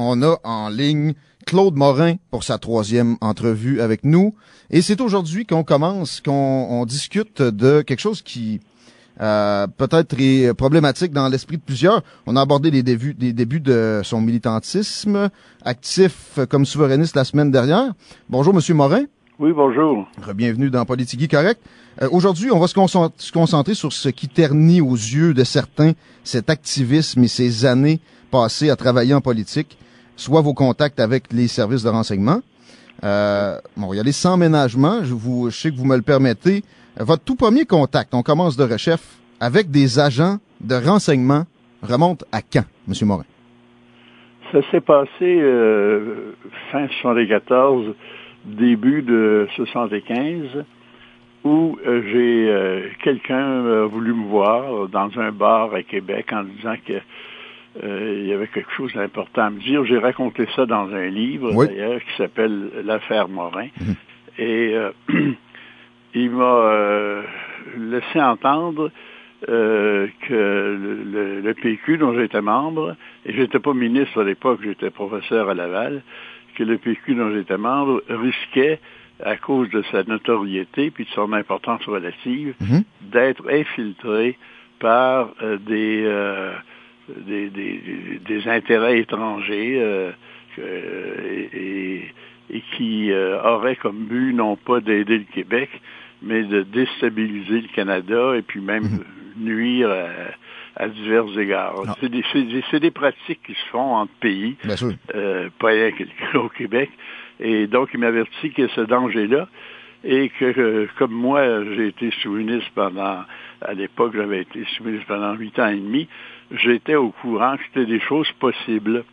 on a en ligne Claude Morin pour sa troisième entrevue avec nous. Et c'est aujourd'hui qu'on commence, qu'on discute de quelque chose qui euh, peut-être est problématique dans l'esprit de plusieurs. On a abordé les débuts, des débuts de son militantisme, actif comme souverainiste la semaine dernière. Bonjour, Monsieur Morin. Oui, bonjour. Bienvenue dans Politique Correct. Euh, aujourd'hui, on va se, se concentrer sur ce qui ternit aux yeux de certains cet activisme et ces années passées à travailler en politique, soit vos contacts avec les services de renseignement. Euh, bon, on va y sans ménagement. Je, vous, je sais que vous me le permettez. Votre tout premier contact, on commence de rechef, avec des agents de renseignement, remonte à quand, M. Morin? Ça s'est passé euh, fin 74, début de 75, où euh, j'ai euh, quelqu'un voulu me voir dans un bar à Québec en disant que il y avait quelque chose d'important à me dire. J'ai raconté ça dans un livre, d'ailleurs, qui s'appelle L'affaire Morin. Mhm. Et il m'a euh, laissé entendre euh, que le, PQ dont j'étais membre, et j'étais pas ministre à l'époque, j'étais professeur à Laval, que le PQ dont j'étais membre risquait, à cause de sa notoriété puis de son importance relative, mhm. d'être infiltré par euh, des, des, intérêts étrangers et, et, qui auraient comme but non pas d'aider le Québec, mais de déstabiliser le Canada et puis même mhm. nuire à, divers égards. C'est des, des, pratiques qui se font entre pays, euh, pas rien au Québec. Et donc, il m'avertit qu'il y a ce danger-là et que, euh, comme moi, j'ai été sous-ministre pendant, à l'époque, j'avais été sous-ministre pendant huit ans et demi, j'étais au courant que c'était des choses possibles.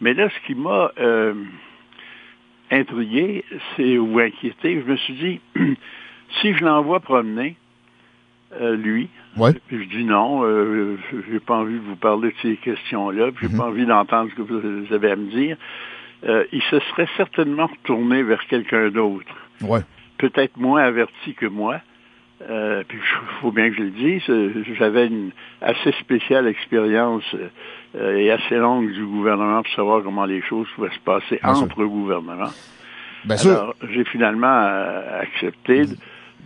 Mais là, ce qui m'a euh, intrigué, c'est ou inquiété, je me suis dit, Si je l'envoie promener, euh, lui, puis je dis non, euh, j'ai pas envie de vous parler de ces questions-là, puis j'ai mhm. pas envie d'entendre ce que vous avez à me dire, euh, il se serait certainement retourné vers quelqu'un d'autre. Peut-être moins averti que moi. Euh, puis il faut bien que je le dise, j'avais une assez spéciale expérience et assez longue du gouvernement pour savoir comment les choses pouvaient se passer entre gouvernements. Bien Alors, j'ai finalement accepté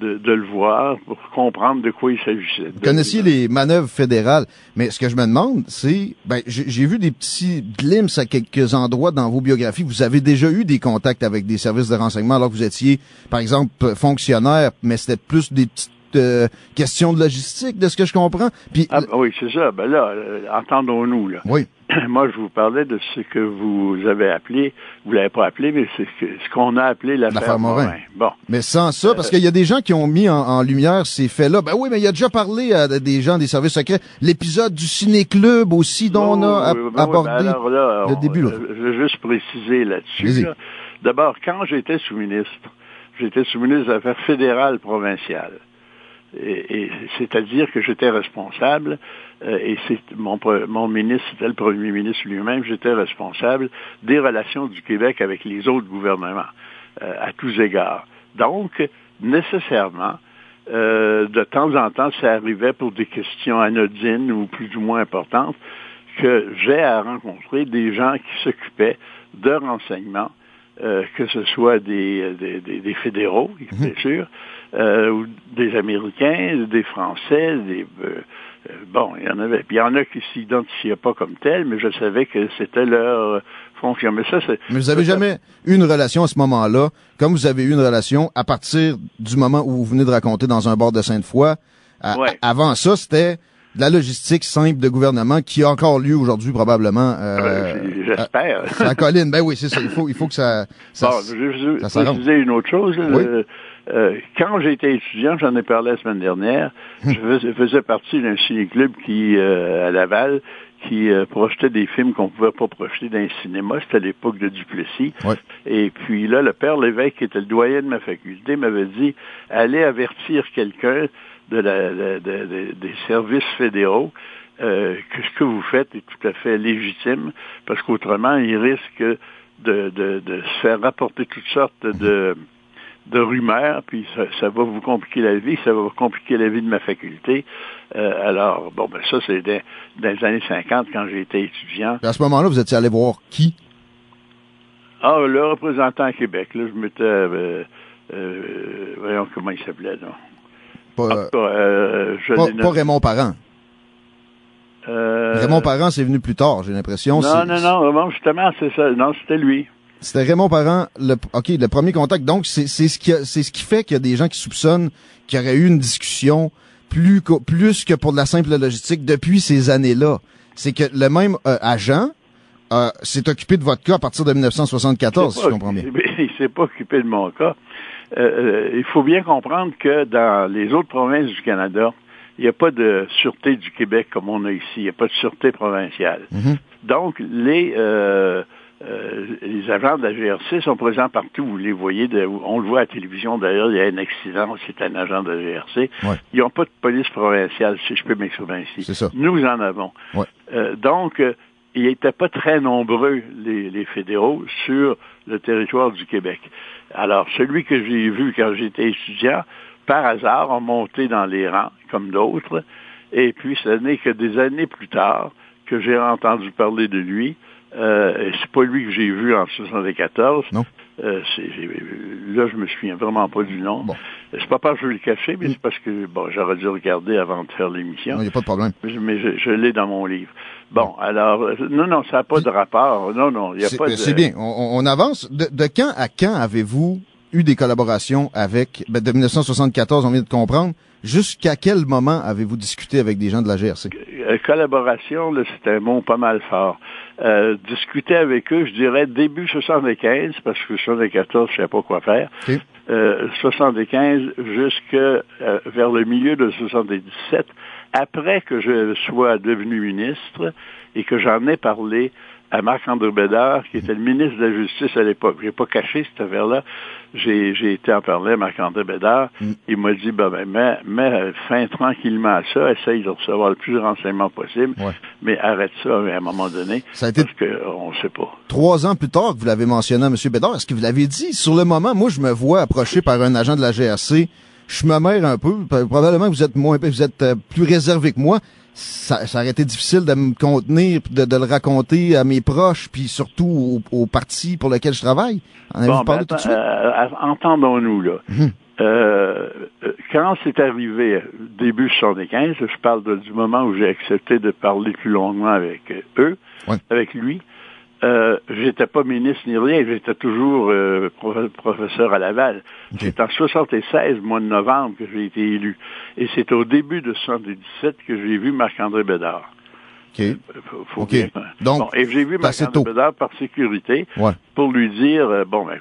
de, le voir pour comprendre de quoi il s'agissait. Vous connaissiez les manœuvres fédérales, mais ce que je me demande, c'est, ben, j'ai vu des petits glimpses à quelques endroits dans vos biographies. Vous avez déjà eu des contacts avec des services de renseignement alors que vous étiez, par exemple, fonctionnaire, mais c'était plus des petites euh, questions de logistique, de ce que je comprends. Puis, ah, oui, c'est ça. Ben là, euh, entendons-nous. Là. Oui. moi, je vous parlais de ce que vous avez appelé, vous l'avez pas appelé, mais c'est ce qu'on a appelé l'affaire Morin. Bon. Mais sans ça, parce qu'il y a des gens qui ont mis en, lumière ces faits-là. Ben oui, mais il a déjà parlé à des gens des services secrets. L'épisode du ciné-club aussi, dont on a ben abordé le début. Là. Je veux juste préciser là-dessus. D'abord, quand j'étais sous-ministre, j'étais sous-ministre des Affaires fédérales provinciales. Et, c'est-à-dire que j'étais responsable, euh, et c'est mon, mon ministre, c'était le premier ministre lui-même, j'étais responsable des relations du Québec avec les autres gouvernements, euh, à tous égards. Donc, nécessairement, euh, de temps en temps, ça arrivait pour des questions anodines ou plus ou moins importantes, que j'ai à rencontrer des gens qui s'occupaient de renseignements, que ce soit des, des, des fédéraux, bien mhm. sûr, euh, ou des Américains, des Français, des euh, euh, bon, il y en avait. Puis il y en a qui s'identifiaient pas comme tels, mais je savais que c'était leur fonction. Mais ça, c'est. Mais vous avez jamais eu une relation à ce moment-là, comme vous avez eu une relation à partir du moment où vous venez de raconter dans un bord de Sainte-Foy. Avant ça, c'était de la logistique simple de gouvernement qui a encore lieu aujourd'hui probablement. Ah ben, j'espère. la colline, ben oui, c'est ça. Il faut, il faut que ça. ça bon, je vais vous une autre chose. Euh, quand j'étais étudiant, j'en ai parlé la semaine dernière, hum. je faisais, partie d'un ciné-club qui, euh, à Laval, qui euh, projetait des films qu'on pouvait pas projeter dans un cinéma. C'était à l'époque de Duplessis. Et puis là, le père Lévesque, qui était le doyen de ma faculté, m'avait dit allez avertir quelqu'un de la, des services fédéraux que ce que vous faites est tout à fait légitime, parce qu'autrement, il risque de, de, se faire rapporter toutes sortes de de rumeurs, puis ça, va vous compliquer la vie, ça va vous compliquer la vie de ma faculté. Euh, alors, bon, ben ça, c'est dans, les années 50, quand j'ai été étudiant. à ce moment-là, vous étiez allé voir qui? Ah, le représentant à Québec, là, je m'étais... Euh, euh, voyons comment il s'appelait, non? Pas, euh, pas, Raymond Parent. Raymond Parent, c'est venu plus tard, j'ai l'impression. Non, non, non, justement, c'est ça. Non, c'était lui. C'était Raymond Parent, le, OK, le premier contact. Donc, c'est ce qui c'est ce qui fait qu'il y a des gens qui soupçonnent qu'il y aurait eu une discussion plus, plus que pour de la simple logistique depuis ces années-là. C'est que le même agent euh, s'est occupé de votre cas à partir de 1974, si je comprends bien. Il s'est pas occupé de mon cas. Euh, euh, il faut bien comprendre que dans les autres provinces du Canada, il n'y a pas de sûreté du Québec comme on a ici. Il n'y a pas de sûreté provinciale. Mhm. Donc, les, euh, les agents de la GRC sont présents partout. Vous les voyez. on le voit à la télévision. D'ailleurs, il y a un accident. C'est un agent de la GRC. Ils n'ont pas de police provinciale, si je peux m'exprimer ainsi. Nous en avons. Ouais. donc, il n'étaient pas très nombreux, les, fédéraux, sur le territoire du Québec. Alors, celui que j'ai vu quand j'étais étudiant, par hasard, a monté dans les rangs, comme d'autres, et puis ce n'est que des années plus tard que j'ai entendu parler de lui. Euh, c'est pas lui que j'ai vu en 74. Non. Euh, là, je me souviens vraiment pas du nom. C'est pas parce que je veux le cacher, mais c'est parce que bon, j'aurais dû regarder avant de faire l'émission. Il n'y a pas de problème. Mais, je l'ai dans mon livre. Bon, alors, euh, non, non, ça n'a pas de rapport. Non, non, il n'y a pas de... C'est bien, on, avance. De, quand à quand avez-vous eu des collaborations avec, ben, de 1974, on vient de comprendre, jusqu'à quel moment avez-vous discuté avec des gens de la GRC? Euh, collaboration, c'est un mot pas mal fort. Euh, discuter avec eux, je dirais début 75, parce que 74, je ne sais pas quoi faire. 75 jusqu'à vers le milieu de 77, après que je sois devenu ministre et que j'en ai parlé à Marc-André Bédard, qui était le ministre de la Justice à l'époque. J'ai pas caché cette affaire-là. J'ai, j'ai été en parler à Marc-André Bédard. Mm. Il m'a dit, ben, ben, mets, mets fin tranquillement à ça, essaye de recevoir le plus de renseignements possible, mais arrête ça à un moment donné, ça a été parce qu'on sait pas. Trois ans plus tard que vous l'avez mentionné à M. Bédard, est-ce que vous l'avez dit? Sur le moment, moi, je me vois approché par un agent de la GRC je me mère un peu. Probablement que vous êtes moins, vous êtes euh, plus réservé que moi. Ça, ça aurait été difficile de me contenir, de, de le raconter à mes proches, puis surtout au, parti pour lequel je travaille. En avez-vous parlé tout de suite? Euh, entendons-nous, là. Mhm. Euh, quand c'est arrivé, début 75, je parle du moment où j'ai accepté de parler plus longuement avec eux, avec lui, euh, j'étais pas ministre ni rien, j'étais toujours euh, professeur à Laval. C'est en 76, mois de novembre, que j'ai été élu. Et c'est au début de 77 que j'ai vu Marc-André Bédard. OK. Euh, faut, Donc, et j'ai vu Marc-André Bédard par sécurité pour lui dire, bon, ben,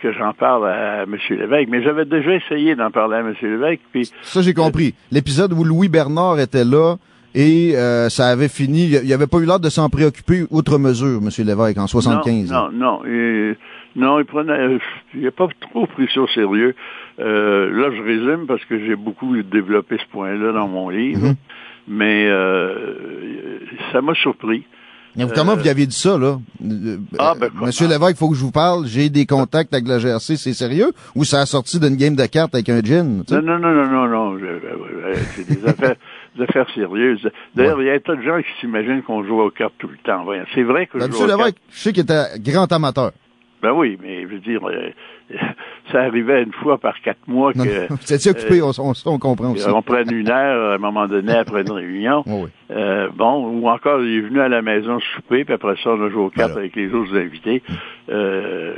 que j'en parle à M. Lévesque. Mais j'avais déjà essayé d'en parler à M. Lévesque. Puis, Ça, j'ai compris. L'épisode où Louis Bernard était là, et euh, ça avait fini. Il n'y avait pas eu l'air de s'en préoccuper outre mesure, M. Lévesque, en 75. Non, non, non. non, il prenait. Il n'a pas trop pris ça au sérieux. Euh, là, je résume parce que j'ai beaucoup développé ce point-là dans mon livre. Mhm. Mais euh, ça m'a surpris. Mais comment vous avez dit ça, là? Ah, ben, Monsieur Lévesque, il faut que je vous parle. J'ai des contacts avec la GRC, c'est sérieux? Ou ça a sorti d'une game de cartes avec un gin? Non, non, non, non, non, non. C'est des affaires affaires sérieuses. D'ailleurs, il y a un tas de gens qui s'imaginent qu'on joue aux cartes tout le temps. C'est vrai que ben, je joue je sais qu'il était grand amateur. Ben oui, mais je veux dire, euh, ça arrivait une fois par quatre mois que... Étiez occupé, on, on, comprend aussi. On prenne une heure à un moment donné après une réunion. euh, bon, ou encore, il est venu à la maison souper, puis après ça, on a joué aux cartes avec les autres invités. Mm. Euh,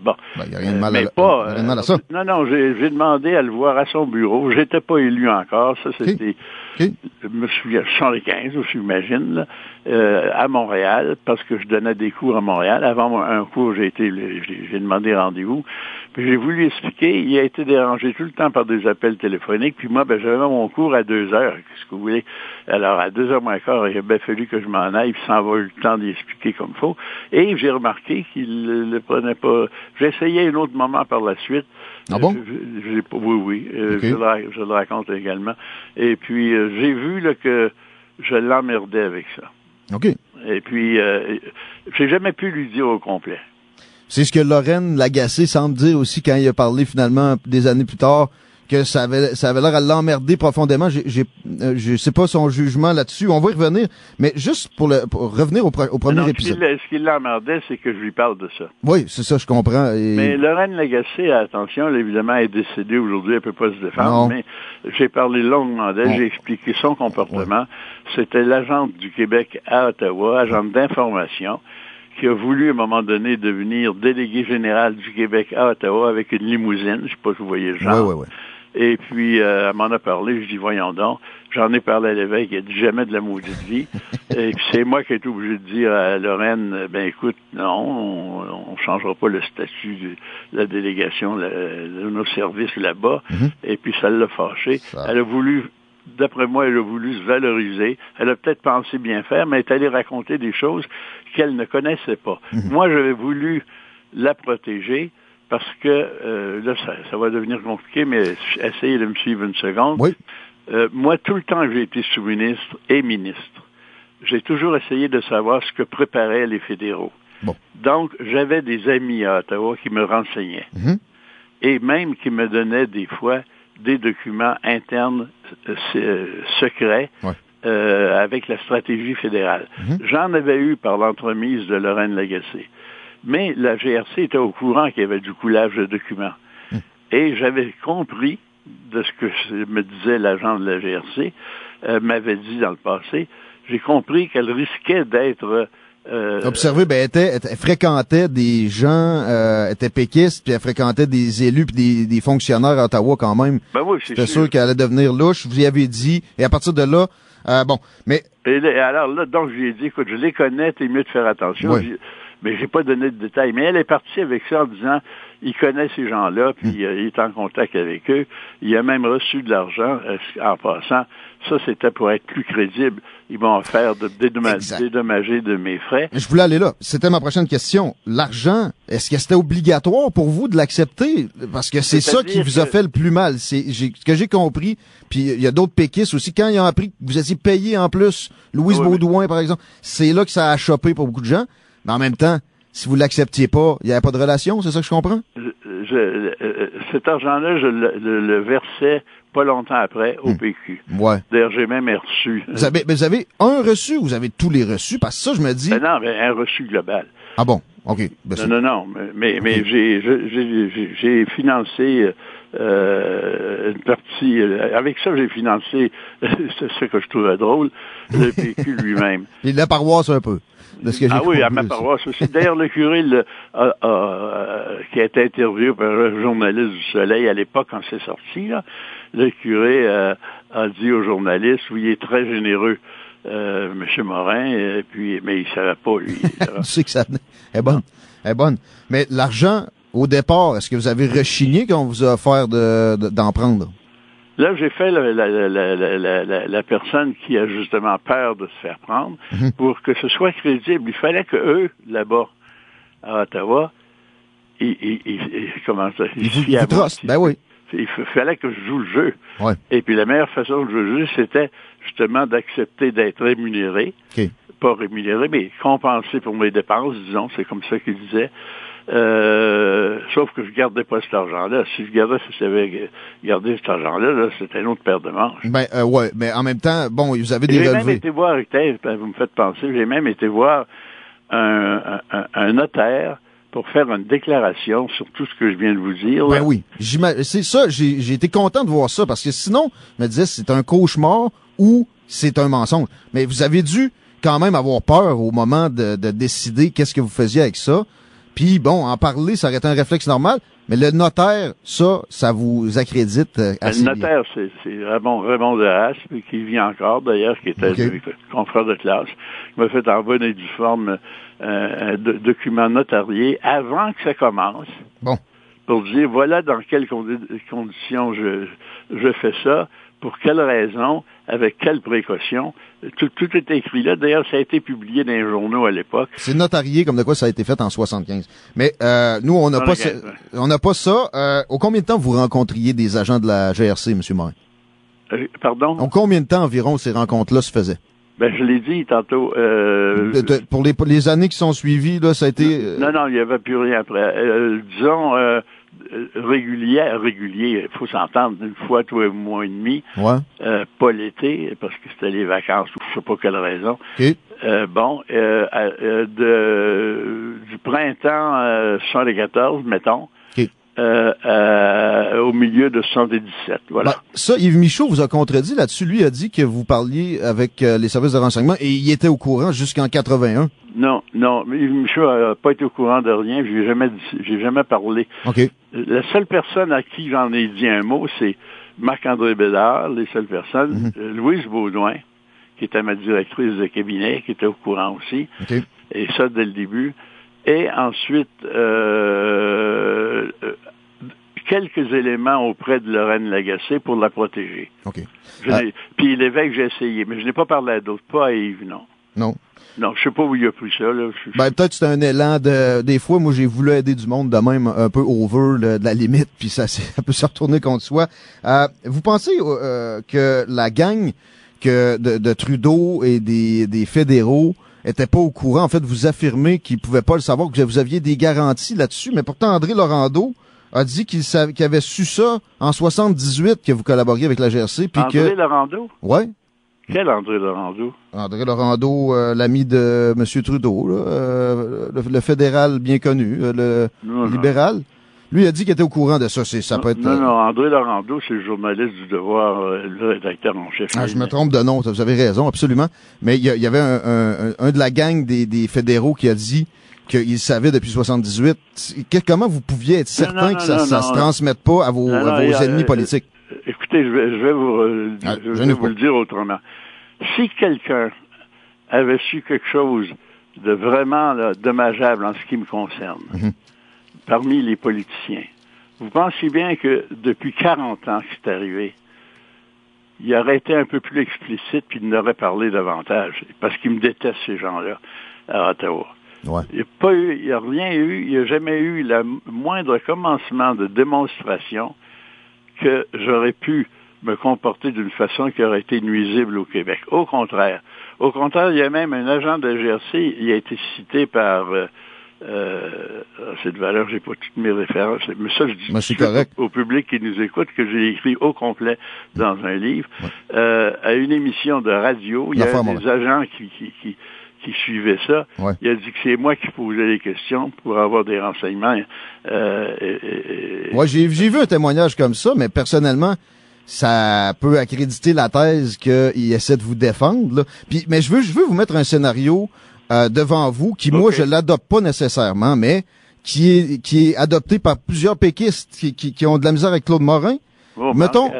bon. Ben, n'y a rien de mal, mais à, pas, rien de mal à ça. non, non, j'ai demandé à le voir à son bureau. J'étais pas élu encore. Ça, c'était... Je me souviens, 75, j'imagine, euh, à Montréal, parce que je donnais des cours à Montréal. Avant un cours, j'ai été, j'ai demandé rendez-vous. Puis j'ai voulu expliquer. Il a été dérangé tout le temps par des appels téléphoniques. Puis moi, ben, j'avais mon cours à deux heures. Qu'est-ce que vous voulez? Alors, à deux heures moins quart, il a bien fallu que je m'en aille, puis ça va eu le temps d'y expliquer comme il faut. Et j'ai remarqué qu'il ne le prenait pas. Essayé un autre moment par la suite. Ah bon? oui, oui. Euh, je, le, raconte également. Et puis, euh, j'ai vu là, que je l'emmerdais avec ça. OK. Et puis, euh, j'ai jamais pu lui dire au complet. C'est ce que Lorraine Lagacé semble dire aussi quand il a parlé finalement des années plus tard que ça avait, ça avait l'air à l'emmerder profondément. J'ai, j'ai, euh, je sais pas son jugement là-dessus. On va y revenir. Mais juste pour, le, pour revenir au, au premier non, épisode. Ce qui l'emmerdait, c'est que je lui parle de ça. Oui, c'est ça, je comprends. Et... Mais Lorraine Lagacé, attention, elle, évidemment, est décédée aujourd'hui, elle peut pas se défendre, Non. mais j'ai parlé longuement d'elle, j'ai expliqué son comportement. C'était l'agente du Québec à Ottawa, agente d'information, qui a voulu à un moment donné devenir délégué général du Québec à Ottawa avec une limousine, je sais pas si vous voyez le genre. ouais, ouais. Et puis, euh, elle m'en a parlé, je dis, voyons donc, j'en ai parlé à l'évêque, il a dit jamais de la maudite vie. Et puis, c'est moi qui ai été obligé de dire à Lorraine, euh, ben écoute, non, on, on changera pas le statut de la délégation la- de nos services là-bas. Mhm. Et puis, ça l'a fâché. Ça- Elle a voulu, d'après moi, elle a voulu se valoriser. Elle a peut-être pensé bien faire, mais elle est allée raconter des choses qu'elle ne connaissait pas. Mhm. Moi, j'avais voulu la protéger parce que, euh, là, ça, ça va devenir compliqué, mais essayez de me suivre une seconde. Oui. Euh, moi, tout le temps que j'ai été sous-ministre et ministre, j'ai toujours essayé de savoir ce que préparaient les fédéraux. Bon. Donc, j'avais des amis à Ottawa qui me renseignaient Mhm. et même qui me donnaient des fois des documents internes euh, euh, secrets Ouais. euh, avec la stratégie fédérale. Mhm. J'en avais eu par l'entremise de Lorraine Lagacé. Mais la GRC était au courant qu'il y avait du coulage de documents. Mhm. Et j'avais compris de ce que me disait l'agent de la GRC, euh, m'avait dit dans le passé, j'ai compris qu'elle risquait d'être euh, Observez, ben, elle, était, elle fréquentait des gens, euh, était péquiste, puis elle fréquentait des élus puis des, des fonctionnaires à Ottawa quand même. ben oui, c'est J'étais sûr qu'elle allait devenir louche. Vous y avez dit. Et à partir de là, euh, bon, mais Et là- alors là, donc, je lui ai dit, écoute, je les connais, t'es mieux de faire attention. Oui. Mais j'ai pas donné de détails. Mais elle est partie avec ça en disant, il connaît ces gens-là, puis Hmm. euh, il est en contact avec eux. Il a même reçu de l'argent euh, en passant. Ça, c'était pour être plus crédible. Ils vont faire de dédommager de mes frais. je voulais aller là. C'était ma prochaine question. L'argent, est-ce que c'était obligatoire pour vous de l'accepter? Parce que c'est ça qui vous a fait le plus mal. C'est ce que j'ai compris. Puis il y a d'autres péquistes aussi. Quand ils ont appris que vous étiez payé en plus, Louise Oui, Baudouin, par exemple, c'est là que ça a chopé pour beaucoup de gens. Mais en même temps, si vous l'acceptiez pas, il n'y avait pas de relation, c'est ça que je comprends? Je- je- euh, cet argent-là, je le, le- le versais pas longtemps après au Hmm. PQ. Ouais. D'ailleurs, j'ai même reçu. Vous avez, mais vous avez un reçu ou vous avez tous les reçus? Parce que ça, je me dis, Ben non, mais un reçu global. ah bon, OK. Ben, Non, non, non, mais, mais, mais j'ai, financé euh, une partie, euh, avec ça j'ai financé, c'est ce que je trouvais drôle, le PQ lui-même. Et la paroisse un peu. De ce que j'ai Ah oui, à ma paroisse aussi. D'ailleurs, le curé le- a- a- euh, qui a été interviewé par un journaliste du Soleil à l'époque quand c'est sorti, là, le curé euh, a dit aux journalistes, oui, il est très généreux, euh, M. Morin, et puis, mais il savait pas, lui. Tu sais que ça elle est bonne. Elle est bonne. Mais l'argent, au départ, est-ce que vous avez rechigné quand on vous a offert de- de- d'en prendre? Là, j'ai fait la, la, la, la, la, la- la personne qui a justement peur de se faire prendre Mhm. pour que ce soit crédible. Il fallait que eux, là-bas, à Ottawa, ils, ils, ils- comment ça, Ils vous, vous trustent. Ben oui. Il fallait que je joue le jeu. Ouais. Et puis la meilleure façon de jouer le jeu, c'était justement d'accepter d'être rémunéré. OK. Pas rémunéré, mais compensé pour mes dépenses, disons, c'est comme ça qu'il disait. Euh, sauf que je gardais pas cet argent-là. Si je gardais, si j'avais gardé cet argent-là, là, c'était une autre paire de manches. Ben euh, ouais, mais en même temps, bon, vous avez des J'ai même été voir, écoutez, vous me faites penser, j'ai même été voir un, un- un notaire pour faire une déclaration sur tout ce que je viens de vous dire. là. Ben oui. C'est ça, j'ai j'ai été content de voir ça parce que sinon, je me disais c'est un cauchemar ou c'est un mensonge. Mais vous avez dû quand même avoir peur au moment de, de décider qu'est-ce que vous faisiez avec ça. Puis bon, en parler, ça aurait été un réflexe normal. Mais le notaire, ça, ça vous accrédite euh, assez Le notaire, c'est c'est Raymond, Raymond de qui vit encore d'ailleurs, qui était Ok. le confrère de classe. Il m'a fait envoyer du forme euh, un do- document notarié avant que ça commence. Bon. Pour dire voilà dans quelles condi- conditions je, je fais ça, pour quelles raisons, avec quelles précautions. Tout, tout est écrit là. D'ailleurs, ça a été publié dans les journaux à l'époque. C'est notarié comme de quoi ça a été fait en 75. Mais euh, nous, on n'a pas, 75, ce- ouais. on n'a pas ça. Euh, au combien de temps vous rencontriez des agents de la GRC, M. Morin? Euh, pardon? En combien de temps environ ces rencontres-là se faisaient? Ben, je l'ai dit tantôt. euh, De- de- pour les, pour les années qui sont suivies, là, ça a été... euh, Non, non, il n'y avait plus rien après. Euh, disons, euh, régulier, régulier, il faut s'entendre une fois tous les mois et demi, ouais. pas l'été, parce que c'était les vacances ou je sais pas quelle raison. bon, de, du printemps 74, mettons, euh, euh, au milieu de 77. Voilà. Ben, ça, Yves Michaud vous a contredit là-dessus. Lui a dit que vous parliez avec euh, les services de renseignement et il était au courant jusqu'en 81. Non, non, Michaud n'a pas été au courant de rien. J'ai jamais, j'ai jamais parlé. Ok. La seule personne à qui j'en ai dit un mot, c'est Marc-André Bédard, les seules personnes. Mhm. Louise Baudouin, qui était ma directrice de cabinet, qui était au courant aussi. Et ça dès le début. Et ensuite, euh, quelques éléments auprès de Lorraine Lagacé pour la protéger. OK. Ah. Puis l'évêque, j'ai essayé, mais je n'ai pas parlé à d'autres, pas à Yves, non. Non. Non, je sais pas où il a pris ça. Là. Ben, peut-être c'est un élan de... Des fois, moi, j'ai voulu aider du monde de même un peu over de la limite, puis ça, ça peut se retourner contre soi. Euh, vous pensez euh, que la gang que de, Trudeau et des, des fédéraux était pas au courant? En fait, vous affirmez qu'ils pouvaient pas le savoir, que vous aviez des garanties là-dessus. Mais pourtant, André Laurando a dit qu'il avait su ça en 78 que vous collaboriez avec la GRC. Puis André Laurando? Ouais. Quel André Laurando? André Laurando, euh, l'ami de M. Trudeau, euh, le, fédéral bien connu, euh, le libéral. Lui a dit qu'il était au courant de ça. C'est, ça peut être. Non, non, André Laurando, c'est le journaliste du Devoir, euh, le rédacteur en chef. Ah, je me trompe de nom, vous avez raison, absolument. Mais il y, avait un, un, de la gang des, des fédéraux qui a dit qu'il savait depuis 78. comment vous pouviez être certain que ça, ne se transmette pas à vos, à vos ennemis politiques? écoutez, je vais, je vais vous, ah, je vais vous le dire autrement. Si quelqu'un avait su quelque chose de vraiment dommageable en ce qui me concerne, mhm parmi les politiciens. Vous pensez bien que depuis 40 ans que c'est arrivé, il aurait été un peu plus explicite puis il n'aurait parlé davantage. Parce qu'il me déteste, ces gens-là, à Ottawa. Il n'y a pas eu, il a rien eu, il n'y a jamais eu le moindre commencement de démonstration que j'aurais pu me comporter d'une façon qui aurait été nuisible au Québec. Au contraire. Au contraire, il y a même un agent de GRC, il a été cité par euh, euh, cette valeur, j'ai pas toutes mes références, mais ça, je dis au public qui nous écoute que j'ai écrit au complet dans un livre. Euh, à une émission de radio, il y a des agents qui, qui, qui, qui suivaient ça. Il a dit que c'est moi qui posais les questions pour avoir des renseignements. Euh, et, j'ai vu un témoignage comme ça, mais personnellement, ça peut accréditer la thèse qu'il essaie de vous défendre. Puis, mais je veux, je veux vous mettre un scénario euh, devant vous, qui moi je l'adopte pas nécessairement, mais qui est qui est adopté par plusieurs péquistes qui, qui, ont de la misère avec Claude Morin. mettons,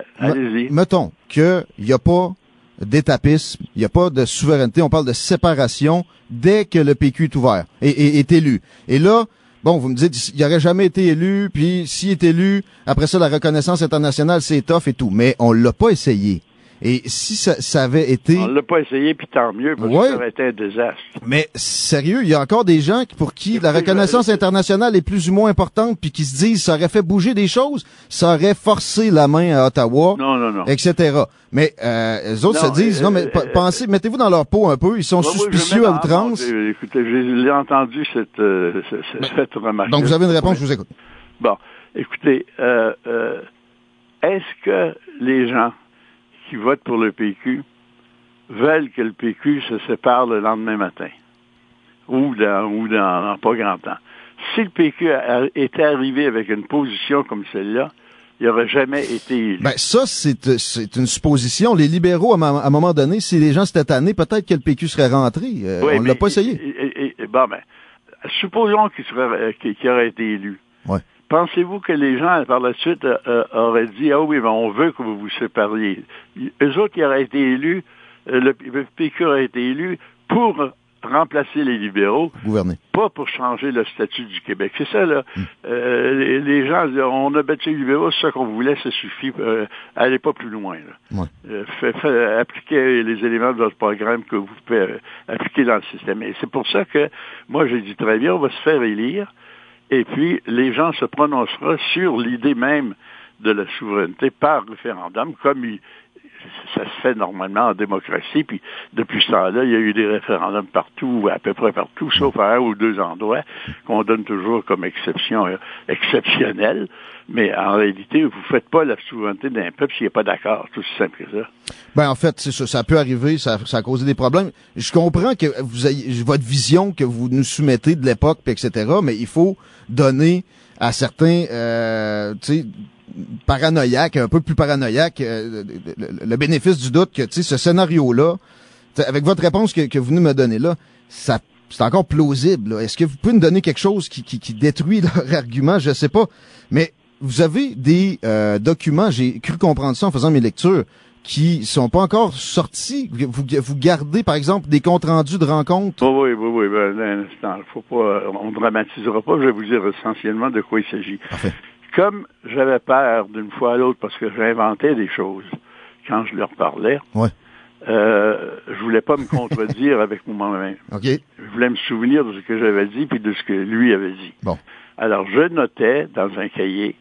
mettons qu'il n'y a pas d'étapisme, il n'y a pas de souveraineté, on parle de séparation dès que le PQ est ouvert et, est élu. Et là, bon, vous me dites, il n'aurait jamais été élu, puis s'il est élu, après ça, la reconnaissance internationale, c'est tough et tout. Mais on l'a pas essayé. Et si ça, ça avait été... On l'a pas essayé, puis tant mieux, parce que ça aurait été un désastre. Mais sérieux, il y a encore des gens pour qui la reconnaissance internationale est plus ou moins importante, puis qui se disent ça aurait fait bouger des choses, ça aurait forcé la main à Ottawa, non, non, non. etc. Mais euh, les autres se disent, non, mais euh, pensez, mettez-vous dans leur peau un peu, ils sont suspicieux à outrance. Écoutez, j'ai entendu cette, euh, cette, remarque. Donc vous avez une réponse, je vous écoute. Bon, écoutez, euh, est-ce que les gens qui votent pour le PQ veulent que le PQ se sépare le lendemain matin ou dans, ou dans, pas grand temps. Si le PQ était arrivé avec une position comme celle-là, il n'aurait jamais été élu. Ben, ça, c'est, une supposition. Les libéraux, à, un moment donné, si les gens s'étaient année, peut-être que le PQ serait rentré. Euh, on ne l'a pas essayé. bon, ben, supposons qu'il, serait, euh, qu'il aurait été élu. Ouais. Pensez-vous que les gens, par la suite, euh, euh, auraient dit, ah oui, mais on veut que vous vous sépariez. Eux autres, qui auraient été élus, euh, le, PQ aurait été élu pour remplacer les libéraux, Gouverner. pas pour changer le statut du Québec. C'est ça, là. Hmm. les, gens on a battu les libéraux, c'est ça qu'on voulait, ça suffit. allez pas plus loin. Là. appliquez les éléments de votre programme que vous pouvez appliquer dans le système. Et c'est pour ça que moi, j'ai dit très bien, on va se faire élire et puis les gens se prononceront sur l'idée même de la souveraineté par référendum, comme ça se fait normalement en démocratie. Puis depuis ce temps-là, il y a eu des référendums partout, à peu près partout, sauf à un ou deux endroits qu'on donne toujours comme exception euh, exceptionnelle. Mais en réalité, vous ne faites pas la souveraineté d'un peuple s'il n'est pas d'accord, tout aussi simple que ça. Ben en fait, c'est ça, ça peut arriver, ça, ça a causé des problèmes. Je comprends que vous ayez votre vision que vous nous soumettez de l'époque, etc. Mais il faut donner à certains, euh, paranoïaques, un peu plus paranoïaques, euh, le, bénéfice du doute que, tu sais, ce scénario-là, avec votre réponse que, que vous nous me donnez là, ça c'est encore plausible. Est-ce que vous pouvez nous donner quelque chose qui, qui, qui détruit leur argument? Je sais pas. Mais vous avez des euh, documents, j'ai cru comprendre ça en faisant mes lectures, qui sont pas encore sortis. Vous, vous gardez, par exemple, des comptes rendus de rencontres? oui, oui, oui. Ben, faut pas, on dramatisera pas. Je vais vous dire essentiellement de quoi il s'agit. Comme j'avais peur d'une fois à l'autre parce que j'inventais des choses quand je leur parlais, ouais. euh, je voulais pas me contredire avec moi-même. Okay. Je voulais me souvenir de ce que j'avais dit puis de ce que lui avait dit. Bon. Alors, je notais dans un cahier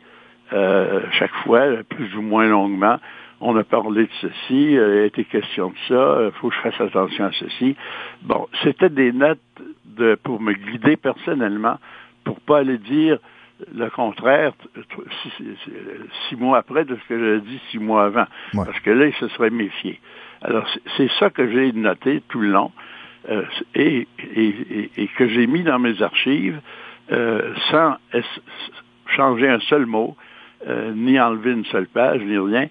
euh, chaque fois, plus ou moins longuement, on a parlé de ceci, il a été question de ça, il faut que je fasse attention à ceci. Bon, c'était des notes de, pour me guider personnellement, pour pas aller dire le contraire six, mois après de ce que j'avais dit six mois avant. Parce que là, il se serait méfié. Alors, c'est ça que j'ai noté tout le long euh, et, et, et, que j'ai mis dans mes archives euh, sans changer un seul mot euh, ni enlever une seule page, ni rien.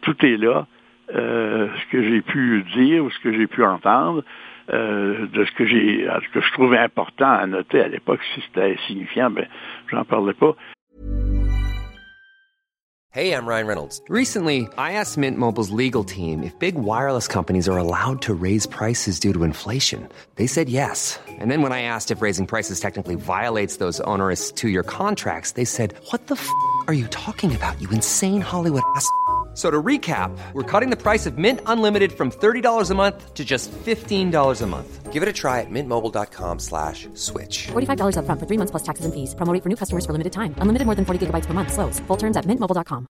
Tout est là. Euh, ce que j'ai pu dire ou ce que j'ai pu entendre, euh, de ce que j'ai, que je trouvais important à noter à l'époque, si c'était insignifiant, ben, j'en parlais pas. Hey, I'm Ryan Reynolds. Recently, I asked Mint Mobile's legal team if big wireless companies are allowed to raise prices due to inflation. They said yes. And then when I asked if raising prices technically violates those onerous two-year contracts, they said, "What the f*** are you talking about? You insane Hollywood ass." So to recap, we're cutting the price of Mint Unlimited from $30 a month to just $15 a month. Give it a try at mintmobile.com slash switch. $45 up front for three months plus taxes and fees. Promo for new customers for limited time. Unlimited more than 40 gigabytes per month. Slows. Full terms at mintmobile.com.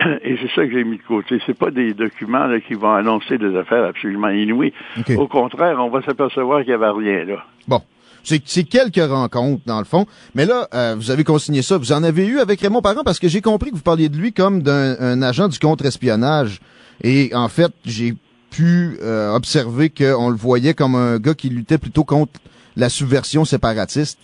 Et c'est ça que j'ai mis de côté. C'est pas des documents là, qui vont annoncer des affaires absolument inouïes. Okay. Au contraire, on va s'apercevoir qu'il n'y avait rien là. Bon. C'est quelques rencontres, dans le fond. Mais là, euh, vous avez consigné ça. Vous en avez eu avec Raymond Parent parce que j'ai compris que vous parliez de lui comme d'un agent du contre-espionnage. Et en fait, j'ai pu euh, observer qu'on le voyait comme un gars qui luttait plutôt contre la subversion séparatiste.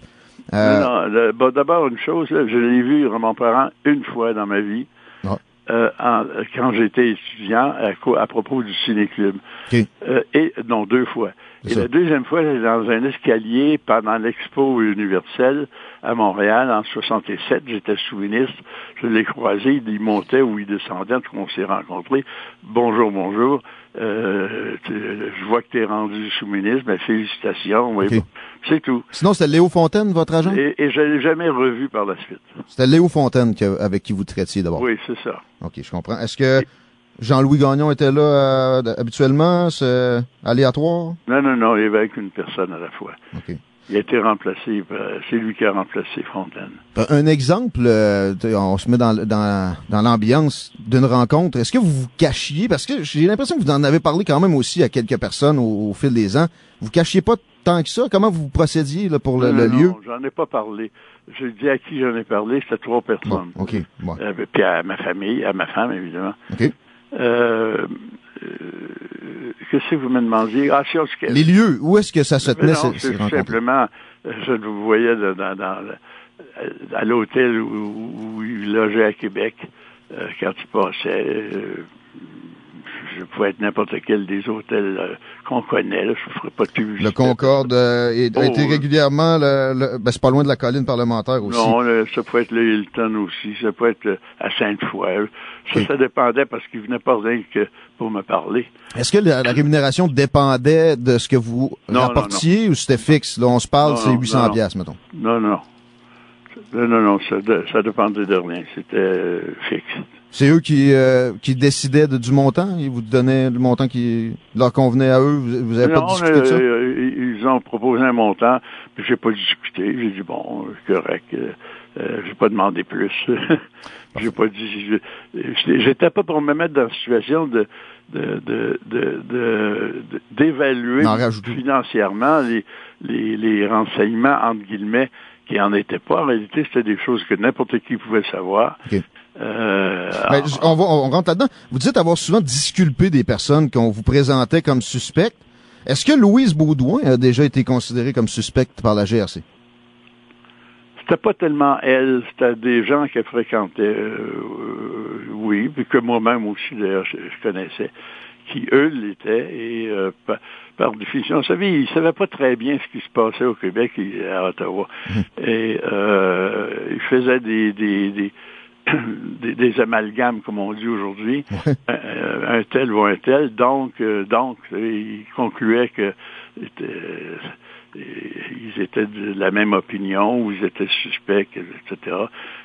Euh... Bon, d'abord une chose, là, je l'ai vu, Raymond Parent, une fois dans ma vie. Ah. Euh, en, quand j'étais étudiant à, à, propos du ciné-club. Okay. Euh, et non, deux fois. Et la deuxième fois, j'étais dans un escalier pendant l'expo universelle à Montréal en 67. J'étais sous-ministre. Je l'ai croisé. Il montait ou il descendait. En tout cas, on s'est rencontrés. Bonjour, bonjour. Euh, je vois que tu es rendu sous-ministre. Ben, félicitations. Oui, okay. bon, c'est tout. Sinon, c'était Léo Fontaine, votre agent? Et, et je ne l'ai jamais revu par la suite. C'était Léo Fontaine que, avec qui vous traitiez d'abord? Oui, c'est ça. OK, je comprends. Est-ce que... Et, Jean-Louis Gagnon était là euh, habituellement? C'est aléatoire? Non, non, non, il y avait avec une personne à la fois. Il a été remplacé, c'est lui qui a remplacé Fontaine. Un exemple, euh, on se met dans, dans, dans l'ambiance d'une rencontre. Est-ce que vous vous cachiez? Parce que j'ai l'impression que vous en avez parlé quand même aussi à quelques personnes au, au fil des ans. Vous cachiez pas tant que ça? Comment vous procédiez là, pour le, non, le non, lieu? Non, j'en ai pas parlé. Je dis à qui j'en ai parlé, c'était trois personnes. Bon, OK. Bon. Euh, puis à ma famille, à ma femme, évidemment. OK. Euh, euh, Qu'est-ce que vous me demandiez? Ah, si on. Les lieux, où est-ce que ça se tenait, non, ces, c'est ces rencontres? simplement, je vous voyais dans, dans, dans, à l'hôtel où, où, il logeait à Québec, euh, quand il passait. Euh, je pouvais être n'importe quel des hôtels euh, qu'on connaît. Là. Je ne ferai pas tout. Le Concorde euh, est, Oh, a été oui. régulièrement, le, le- ben, c'est pas loin de la colline parlementaire aussi. Non, le- ça peut être le Hilton aussi, ça peut être euh, à Sainte-Foy. Ça, ça dépendait parce qu'il venait pas rien que pour me parler. Est-ce que la, la rémunération dépendait de ce que vous Non, rapportiez ou c'était fixe? Là, on se parle, c'est non, 800 non, non. piastres, mettons. Non, non. Non, non, non, ça, de- ça dépendait de rien. C'était euh, fixe. C'est eux qui, euh, qui décidaient de- du montant? Ils vous donnaient le montant qui leur convenait à eux? Vous, vous avez pas discuté de ça? euh, ils ont proposé un montant, puis j'ai pas discuté. J'ai dit bon, euh, correct. euh, Euh, j'ai pas demandé plus. j'ai pas dit. J'étais pas pour me mettre dans la situation de d'évaluer financièrement les, les, les renseignements entre guillemets qui en étaient pas. En réalité, c'était des choses que n'importe qui pouvait savoir. Euh, on, on, rentre là-dedans. Vous dites avoir souvent disculpé des personnes qu'on vous présentait comme suspectes. Est-ce que Louise Baudouin a déjà été considérée comme suspecte par la GRC? C'était pas tellement elle, c'était des gens qu'elle fréquentait, euh, oui, puis que moi-même aussi, d'ailleurs, je, connaissais, qui, eux, l'étaient, et euh, par, définition, vous savez, ils ne savaient pas très bien ce qui se passait au Québec et à Ottawa. Hum. Et euh, ils faisaient des, des, des amalgames, comme on dit aujourd'hui, un, tel ou un tel. Donc, donc, ils concluaient que ils étaient de la même opinion ou ils étaient suspects, etc.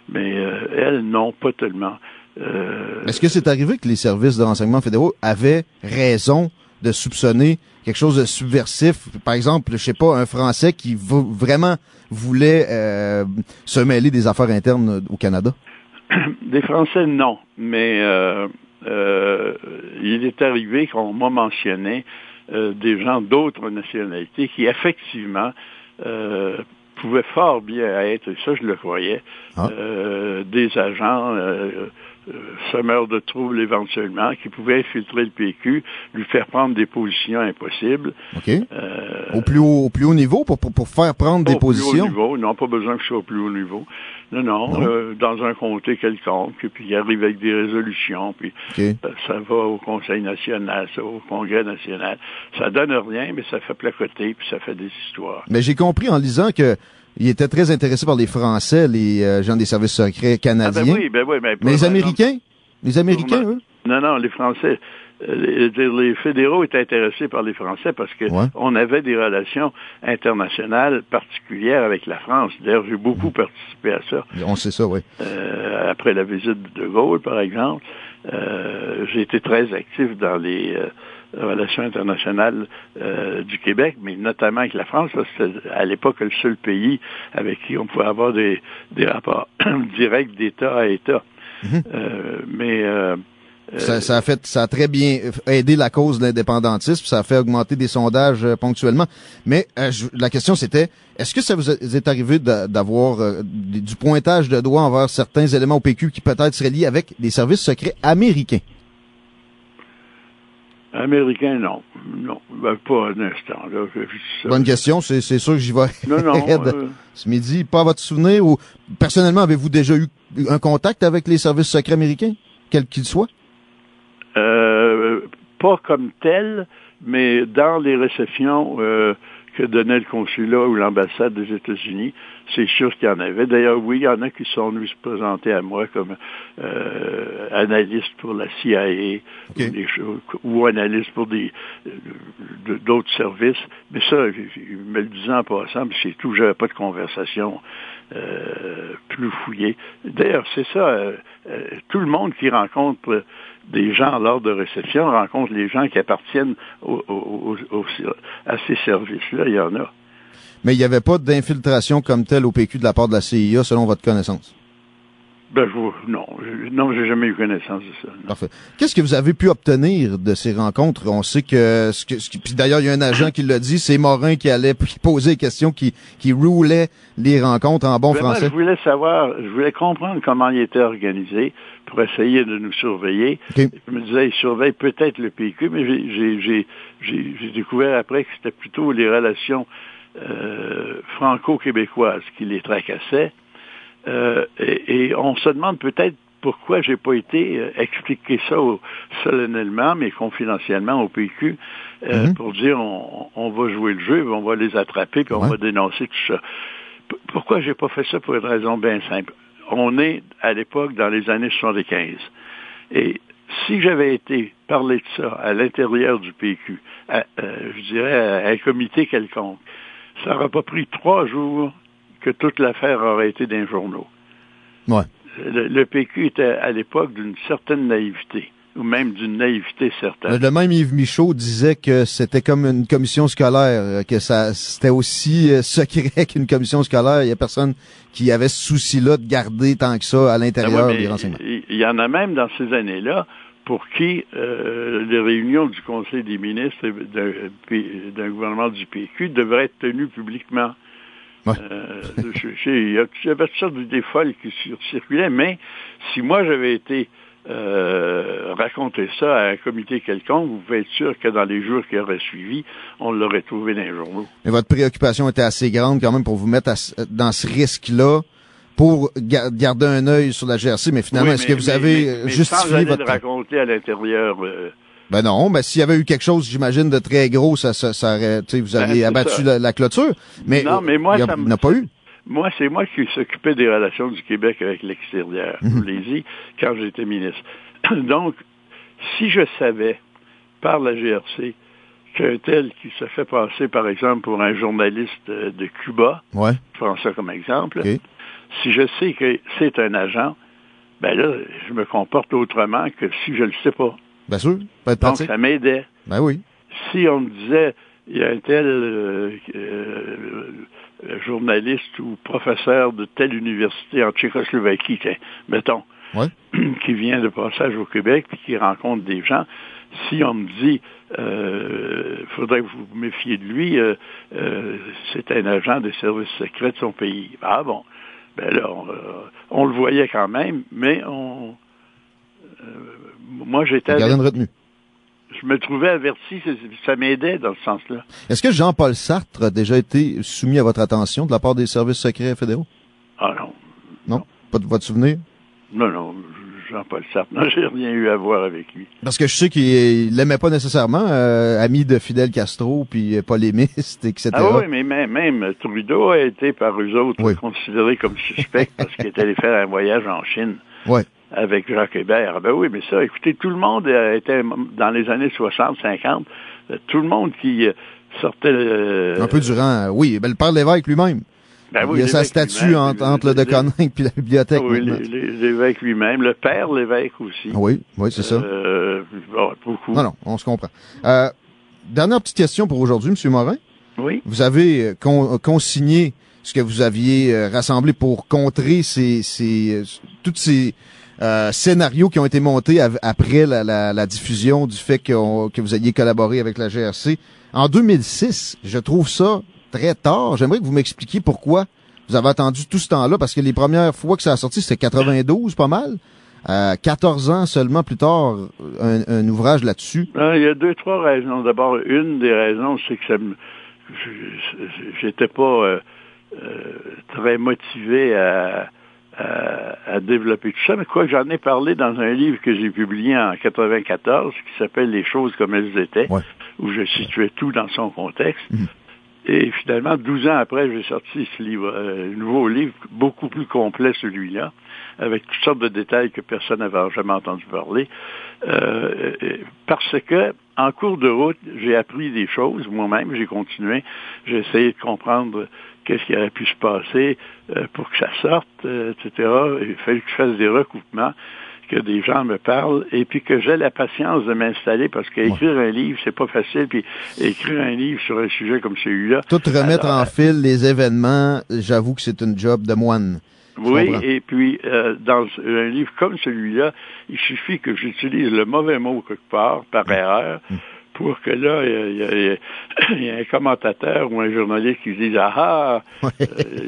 Mais euh, elles, non, pas tellement. Euh, Est-ce que c'est arrivé que les services de renseignement fédéraux avaient raison de soupçonner quelque chose de subversif? Par exemple, je sais pas, un Français qui vraiment voulait euh, se mêler des affaires internes au Canada? Des Français, non. Mais il est arrivé qu'on m'a mentionné euh, des gens d'autres nationalités qui effectivement euh, pouvaient fort bien être, et ça je le croyais, ah. euh, des agents semeurs de troubles éventuellement, qui pouvaient infiltrer le PQ, lui faire prendre des positions impossibles. au, plus haut, au plus haut niveau, pour, pour, faire prendre des positions? Au plus haut niveau, non, pas besoin que ce soit au plus haut niveau. Non, non, euh, dans un comté quelconque, puis il arrive avec des résolutions, puis ça, va au Conseil national, ça va au Congrès national. Ça donne rien, mais ça fait placoter, puis ça fait des histoires. Mais j'ai compris en lisant que il était très intéressé par les Français, les euh, gens des services secrets canadiens. Ah ben oui, ben oui, mais, mais les Américains? Les Américains, eux? Non, non, les Français les, fédéraux étaient intéressés par les Français parce que on avait des relations internationales particulières avec la France. D'ailleurs, j'ai beaucoup participé à ça. On sait ça, oui. Euh, après la visite de Gaulle, par exemple, euh, j'ai été très actif dans les euh, relations internationales du Québec, mais notamment avec la France, parce que c'était à l'époque le seul pays avec qui on pouvait avoir des, des rapports directs d'État à État. Mm-hmm. mais ça, ça, a fait, ça a très bien aidé la cause de l'indépendantisme, ça a fait augmenter des sondages euh, ponctuellement. Mais euh, la question c'était, est-ce que ça vous est arrivé d'avoir euh, du pointage de doigts envers certains éléments au PQ qui peut-être seraient liés avec des services secrets américains? Américains, non. Non, ben, pas un instant. Là. Bonne question, c'est sûr que j'y vais. Non, non. Ce midi, pas à votre souvenir ou personnellement, avez-vous déjà eu un contact avec les services secrets américains, quels qu'ils soient? Euh, pas comme tel, mais dans les réceptions euh, que donnait le consulat ou l'ambassade des États-Unis, c'est sûr qu'il y en avait. D'ailleurs, oui, il y en a qui sont venus se présenter à moi comme euh, analystes pour la CIA ou, analystes pour des d'autres services. Mais ça, je, me le disais en passant, c'est tout, j'avais pas de conversation plus fouillée. D'ailleurs, c'est ça, tout le monde qui rencontre des gens lors de réception rencontrent les gens qui appartiennent à ces services-là. Il y en a. Mais il n'y avait pas d'infiltration comme telle au PQ de la part de la CIA, selon votre connaissance? Ben, je, non, non, j'ai jamais eu connaissance de ça. Parfait. Qu'est-ce que vous avez pu obtenir de ces rencontres? On sait que, ce que, puis d'ailleurs, il y a un agent qui l'a dit, c'est Morin qui allait poser des questions, qui qui roulait les rencontres en bon français. je voulais savoir, je voulais comprendre comment il était organisé pour essayer de nous surveiller. Je me disais, il surveille peut-être le PQ, mais j'ai découvert après que c'était plutôt les relations euh, franco-québécoises qui les tracassaient. Euh, et, on se demande peut-être pourquoi j'ai pas été euh, expliquer ça solennellement, mais confidentiellement au PQ, euh, mhm. pour dire on, va jouer le jeu, on va les attraper, puis on va dénoncer tout ça. P pourquoi j'ai pas fait ça pour une raison bien simple? On est à l'époque dans les années 75. Et si j'avais été parler de ça à l'intérieur du PQ, je dirais à un comité quelconque, ça n'aurait pas pris trois jours que toute l'affaire aurait été d'un journaux. Ouais. Le, PQ était à l'époque d'une certaine naïveté. Ou même d'une naïveté certaine. Le même Yves Michaud disait que c'était comme une commission scolaire, euh, que ça c'était aussi euh, secret qu'une commission scolaire. Il y a personne qui avait ce souci-là de garder tant que ça à l'intérieur Ah ouais, des renseignements. Il y en a même dans ces années-là pour qui euh, les réunions du Conseil des ministres d'un gouvernement du PQ devraient être tenues publiquement. Ouais. Euh, je- je- il y avait toutes sortes d'idées folles qui cir- circulaient, mais si moi j'avais été euh, raconter ça à un comité quelconque, vous pouvez être sûr que dans les jours qui auraient suivi, on l'aurait trouvé dans les journaux. Mais votre préoccupation était assez grande quand même pour vous mettre à dans ce risque-là pour ga- garder un œil sur la GRC. Mais finalement, Oui, est-ce que vous mais- avez mais- mais sans justifié votre... le raconter à l'intérieur euh, Ben non, ben s'il y avait eu quelque chose, j'imagine, de très gros, ça, ça, ça aurait, vous Ben, auriez c'est abattu la, la clôture. Mais, Non, mais moi, il n'y en a pas eu. Moi, c'est moi qui s'occupais des relations du Québec avec l'extérieur, je vous l'ai dit, quand j'étais ministre. Donc, si je savais, par la GRC, qu'un tel qui se fait passer, par exemple, pour un journaliste euh, de Cuba, Ouais. je prends ça comme exemple, si je sais que c'est un agent, ben là, je me comporte autrement que si je le sais pas. Bien sûr. Peut être Donc, pratique. ça m'aidait. Ben oui. si on me disait il y a un tel euh, euh, journaliste ou professeur de telle université en Tchécoslovaquie, mettons, Ouais. qui vient de passage au Québec puis qui rencontre des gens, si on me dit euh, faudrait que vous vous méfiez de lui, euh, euh, c'est un agent des services secrets de son pays. Ah bon? Ben là, on, euh, on le voyait quand même, mais on euh, moi j'étais retenue. Je me trouvais averti, ça, m'aidait dans ce sens-là. Est-ce que Jean-Paul Sartre a déjà été soumis à votre attention de la part des services secrets fédéraux? Ah non, Non? Pas de votre souvenir? non, non, Jean-Paul Sartre, non, j'ai rien eu à voir avec lui. Parce que je sais qu'il l'aimait pas nécessairement, euh, ami de Fidel Castro, puis euh, polémiste, etc. Ah oui, mais même, même Trudeau a été par eux autres Oui. considéré comme suspect parce qu'il est allé faire un voyage en Chine Ouais. Avec Jacques Hébert. Ah Ben oui, mais ça, écoutez, tout le monde a été, dans les années 60, 50, euh, tout le monde qui euh, sortait... euh, Un peu durant, euh, oui, ben, le père Lévesque lui-même. ben oui, il y a sa l'évêque statue entre, entre le Deconinck puis la bibliothèque. Oui, l'évêque lui-même, le père l'évêque aussi. oui, oui, c'est ça. Euh, bon, beaucoup. Non, non, on se comprend. Euh, dernière petite question pour aujourd'hui, M. Morin. Oui. Vous avez euh, con- consigné ce que vous aviez euh, rassemblé pour contrer ces, ces, euh, tous ces euh, scénarios qui ont été montés après la, la- la diffusion du fait que vous ayez collaboré avec la GRC. En 2006, je trouve ça très tard. J'aimerais que vous m'expliquiez pourquoi vous avez attendu tout ce temps-là, parce que les premières fois que ça a sorti, c'était 92, pas mal. Euh, 14 ans seulement plus tard, un, un ouvrage là-dessus. Ah, Il y a deux, trois raisons. D'abord, une des raisons, c'est que ça j'étais pas euh, euh, très motivé à, à, développer tout ça, mais quoi que j'en ai parlé dans un livre que j'ai publié en 94 qui s'appelle Les choses comme elles étaient, Ouais. où je situais tout dans son contexte. Et finalement, 12 ans après, j'ai sorti ce livre, euh, nouveau livre, beaucoup plus complet celui-là, avec toutes sortes de détails que personne n'avait jamais entendu parler, euh, parce que en cours de route, j'ai appris des choses moi-même, j'ai continué, j'ai essayé de comprendre qu'est-ce qui aurait pu se passer euh, pour que ça sorte, euh, etc. Il fallait que je fasse des recoupements que des gens me parlent et puis que j'ai la patience de m'installer parce qu'écrire un livre, c'est pas facile. Puis écrire un livre sur un sujet comme celui-là. Tout remettre Alors, en fil les événements, j'avoue que c'est une job de moine. Oui, et puis euh, dans un livre comme celui-là, il suffit que j'utilise le mauvais mot quelque part, par Mm. erreur, pour que là, il y y, y a un commentateur ou un journaliste qui dise Ah ah, euh,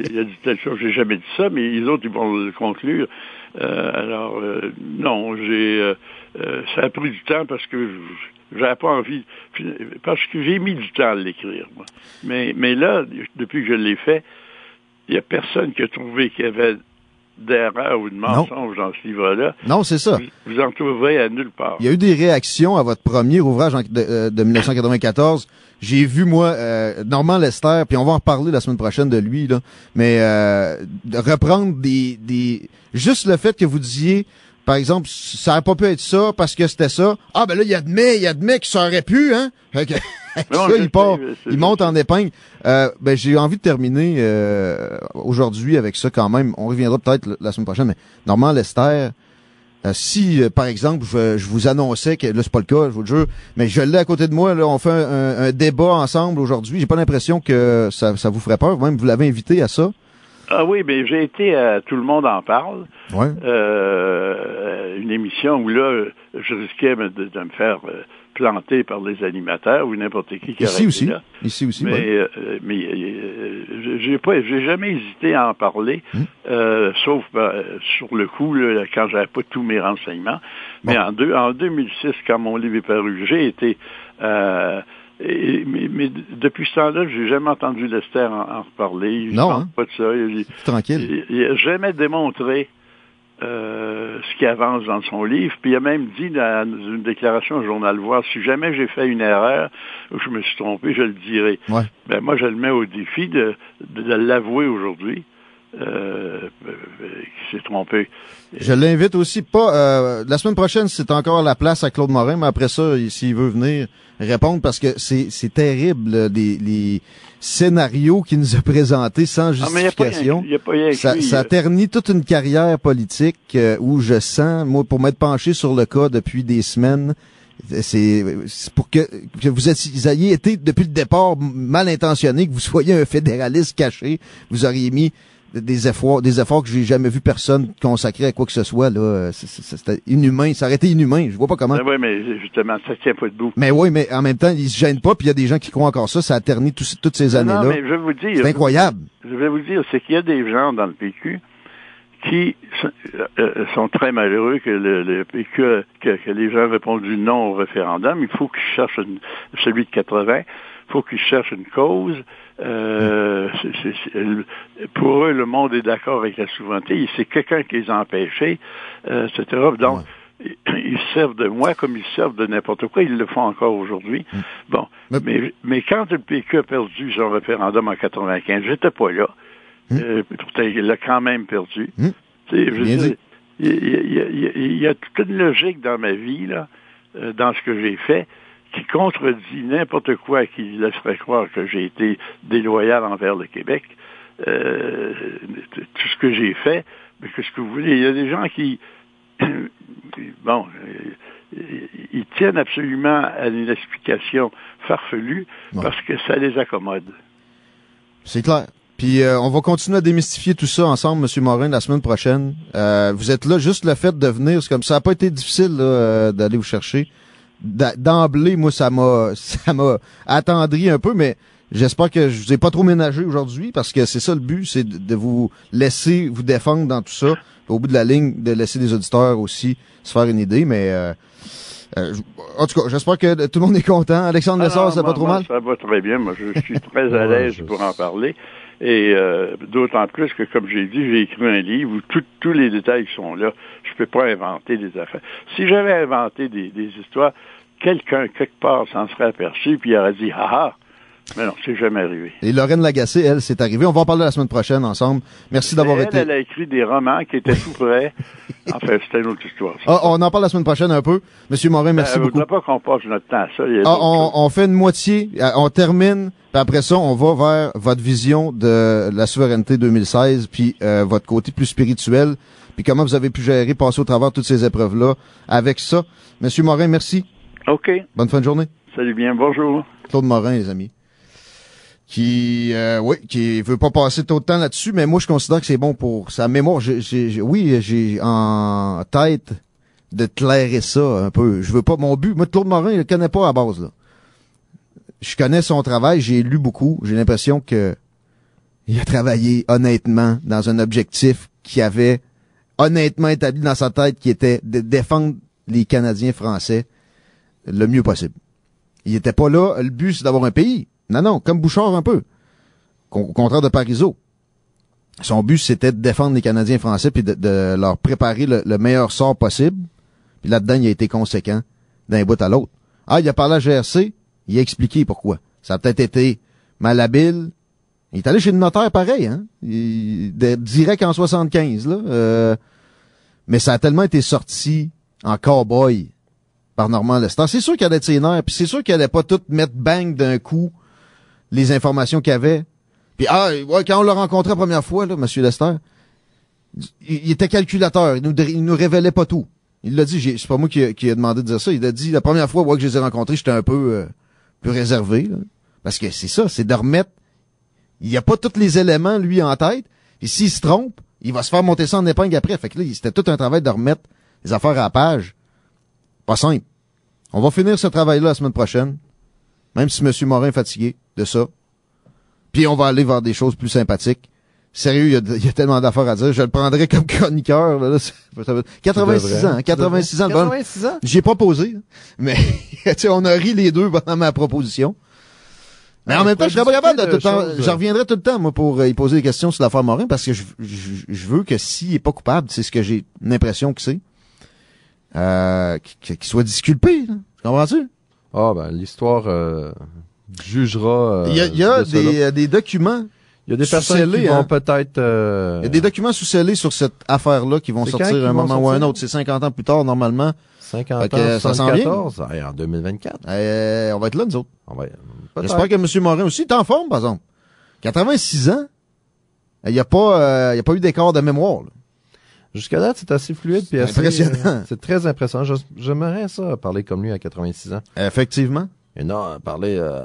il a dit telle chose, j'ai jamais dit ça, mais les autres, ils vont le conclure. Euh, alors, euh, non, j'ai euh, euh, ça a pris du temps parce que j'avais pas envie, parce que j'ai mis du temps à l'écrire, moi. Mais, mais là, depuis que je l'ai fait, il n'y a personne qui a trouvé qu'il y avait d'erreur ou de mensonge dans ce livre-là. Non, c'est ça. Vous, vous en trouverez à nulle part. Il y a eu des réactions à votre premier ouvrage en- de, euh, de 1994. J'ai vu, moi, euh, Normand Lester, puis on va en reparler la semaine prochaine de lui, là, mais euh, de reprendre des, des... Juste le fait que vous disiez, par exemple, ça n'aurait pas pu être ça parce que c'était ça. Ah, ben là, il admet, il admet que ça aurait pu, hein? Non, ça, il part, sais, il monte en épingle. Euh, ben, j'ai envie de terminer euh, aujourd'hui avec ça quand même. On reviendra peut-être la semaine prochaine, mais Normand Lester, Euh, si, euh, par exemple, je, je vous annonçais que là, c'est pas le cas, je vous le jure, mais je l'ai à côté de moi, là, on fait un, un débat ensemble aujourd'hui. J'ai pas l'impression que ça, ça vous ferait peur. Même vous l'avez invité à ça. Ah oui, mais j'ai été à Tout le monde en parle. Ouais. Euh, une émission où là, je risquais de, de me faire planter par les animateurs ou n'importe qui qui Ici aussi. là. Ici aussi. Mais, ouais. euh, mais euh, j'ai pas, j'ai jamais hésité à en parler, Hmm. euh, sauf ben, sur le coup là, quand j'avais pas tous mes renseignements. Mais en, deux, en 2006, quand mon livre est paru, j'ai été. Euh, et- mais, mais depuis ce temps-là, j'ai jamais entendu Lester en, en reparler. Il Non, hein? pas de ça. Il, Tranquille. il, il a jamais démontré euh, ce qui avance dans son livre. Puis il a même dit dans une déclaration au journal Voir, si jamais j'ai fait une erreur ou je me suis trompé, je le dirai. Ouais. Ben moi, je le mets au défi de, de, de l'avouer aujourd'hui. Euh, euh, qui s'est trompé. Je l'invite aussi pas. euh, la semaine prochaine, c'est encore la place à Claude Morin, mais après ça, il- s'il veut venir répondre, parce que c'est terrible là, les, les scénarios qu'il nous a présentés sans Ah, justification. il y a pas rien Ça, ça euh, ternit toute une carrière politique euh, où je sens, moi, pour m'être penché sur le cas depuis des semaines, c'est c'est pour que, que vous, êtes- vous ayez été depuis le départ mal intentionné, que vous soyez un fédéraliste caché, vous auriez mis des efforts, des efforts que j'ai jamais vu personne consacrer à quoi que ce soit là. C'était inhumain, ça aurait été inhumain. Je vois pas comment. Ben oui, mais justement, ça tient pas debout. Mais oui, mais en même temps, ils se gênent pas, puis il y a des gens qui croient encore ça. Ça a terni toutes ces années-là. mais je vais vous dire. C'est incroyable. Je vais vous dire, c'est qu'il y a des gens dans le PQ qui sont, euh, sont très malheureux que le, le PQ, que, que les gens aient répondu non au référendum. Il faut qu'ils cherchent une- celui de 80. Il faut qu'ils cherchent une cause. Euh, pour eux, le monde est d'accord avec la souveraineté. C'est quelqu'un qui les a empêchés, euh, etc. Donc, ils se servent de moi comme ils se servent de n'importe quoi. Ils le font encore aujourd'hui. Bon, Mais- mais, mais quand le PQ a perdu son référendum en 95, j'étais pas là. Euh, pourtant, il l'a quand même perdu. Dit. il y, y a toute une logique dans ma vie, là, euh, dans ce que j'ai fait, qui contredit n'importe quoi qui laisserait croire que j'ai été déloyal envers le Québec. Euh, tout ce que j'ai fait, mais qu'est-ce que vous voulez? Il y a des gens qui, bon, euh, ils tiennent absolument à une explication farfelue parce que ça les accommode. C'est clair. Puis euh, on va continuer à démystifier tout ça ensemble, Monsieur Morin, la semaine prochaine. Euh, vous êtes là, juste le fait de venir, c'est comme ça n'a pas été difficile euh, d'aller vous chercher. D'emblée, moi, ça m'a ça m'a attendri un peu, mais j'espère que je vous ai pas trop ménagé aujourd'hui, parce que c'est ça le but, c'est de, vous laisser vous défendre dans tout ça. Au bout de la ligne, de laisser les auditeurs aussi se faire une idée, mais euh, euh, en tout cas, j'espère que tout le monde est content. Alexandre Lessard, ça va trop mal? Ça va très bien. Moi, je suis très à l'aise pour en parler. Et euh, d'autant plus que, comme j'ai dit, j'ai écrit un livre où tout- tous les détails sont là. Je peux pas inventer des affaires. Si j'avais inventé des, des histoires, quelqu'un, quelque part, s'en serait aperçu, puis il aurait dit, ah ah. Mais non, c'est jamais arrivé. Et Lorraine Lagacé, elle, c'est arrivée. On va en parler la semaine prochaine ensemble. Merci d'avoir été. elle a écrit des romans qui étaient tout prêts. enfin, c'était une autre histoire. Ah, on en parle la semaine prochaine un peu. Monsieur Morin, merci Euh, beaucoup. voudrais pas qu'on passe notre temps à ça. Ah, on fait une moitié, euh, on termine, puis après ça, on va vers votre vision de la souveraineté 2016, puis euh, votre côté plus spirituel, puis comment vous avez pu gérer, passer au travers toutes ces épreuves-là avec ça. Monsieur Morin, merci. OK. Bonne fin de journée. Salut bien. Bonjour. Claude Morin, les amis. Qui, euh, oui, qui veut pas passer trop de temps là-dessus, mais moi, je considère que c'est bon pour sa mémoire. J'ai- j'ai- j'ai- oui, j'ai en tête de clairer ça un peu. Je veux pas, mon but, moi, Claude Morin, il le connaît pas à base, là. Je connais son travail, j'ai lu beaucoup. J'ai l'impression que il a travaillé honnêtement dans un objectif qui avait honnêtement établi dans sa tête qui était de défendre les Canadiens français le mieux possible. Il était pas là, le but c'est d'avoir un pays. Non, non, comme Bouchard un peu. Au contraire de Parizeau. Son but c'était de défendre les Canadiens français puis de, leur préparer le, le meilleur sort possible. Puis là-dedans, il a été conséquent d'un bout à l'autre. Ah, il a parlé à GRC, il a expliqué pourquoi. Ça a peut-être été malhabile. Il est allé chez le notaire pareil, hein? Il- direct en 75, là. Euh, mais ça a tellement été sorti en cowboy par Normand Lester. C'est sûr qu'il allait ses nerfs, puis c'est sûr qu'il allait pas tout mettre bang d'un coup les informations qu'il avait. Puis ah, ouais, quand on l'a rencontré la première fois, là, M. Lester, il, était calculateur, il nous, il nous révélait pas tout. Il l'a dit, c'est pas moi qui, qui a demandé de dire ça. Il a dit, la première fois ouais, que je les ai rencontrés, j'étais un peu, euh, peu réservé. Parce que c'est ça, c'est de remettre... Il n'y a pas tous les éléments, lui, en tête. Et s'il se trompe, il va se faire monter ça en épingle après. Fait que là, c'était tout un travail de remettre les affaires à la page. Pas simple. On va finir ce travail-là la semaine prochaine. Même si M. Morin est fatigué de ça. Puis on va aller vers des choses plus sympathiques. Sérieux, il y a, il y a tellement d'affaires à dire. Je le prendrais comme chroniqueur. Là, là, ça- ça va- 86 devrais. ans, hein, 86 ans. le bonhomme. 86 ans? J'y ai pas posé, hein. mais on a ri les deux pendant ma proposition. Mais en même temps, je serais pas capable de tout le temps. Je reviendrai tout le temps, moi, pour euh, y poser des questions sur l'affaire Morin, parce que je, je, je veux que s'il est pas coupable, c'est ce que j'ai l'impression que c'est, euh, qu'il soit disculpé. là. Tu comprends-tu? Ah, ben, l'histoire euh, jugera. euh, il y a, il y a de cela. des, des documents, Il y a des personnes qui vont hein. peut-être. euh, il y a des documents sous-scellés sur cette affaire-là qui vont sortir à un moment ou à un autre. C'est 50 ans plus tard, normalement. 50 Fait que ans, ça vient. 74, ah, en 2024. Euh, on va être là, nous autres. On va, J'espère que M. Morin aussi est en forme, par exemple. 86 ans, il n'y a pas, il y a pas eu d'écart de mémoire. là. Jusqu'à date, c'est assez fluide puis assez, Impressionnant. euh, c'est très impressionnant. J'aimerais ça, parler comme lui à 86 ans. Effectivement. Et non, parler euh,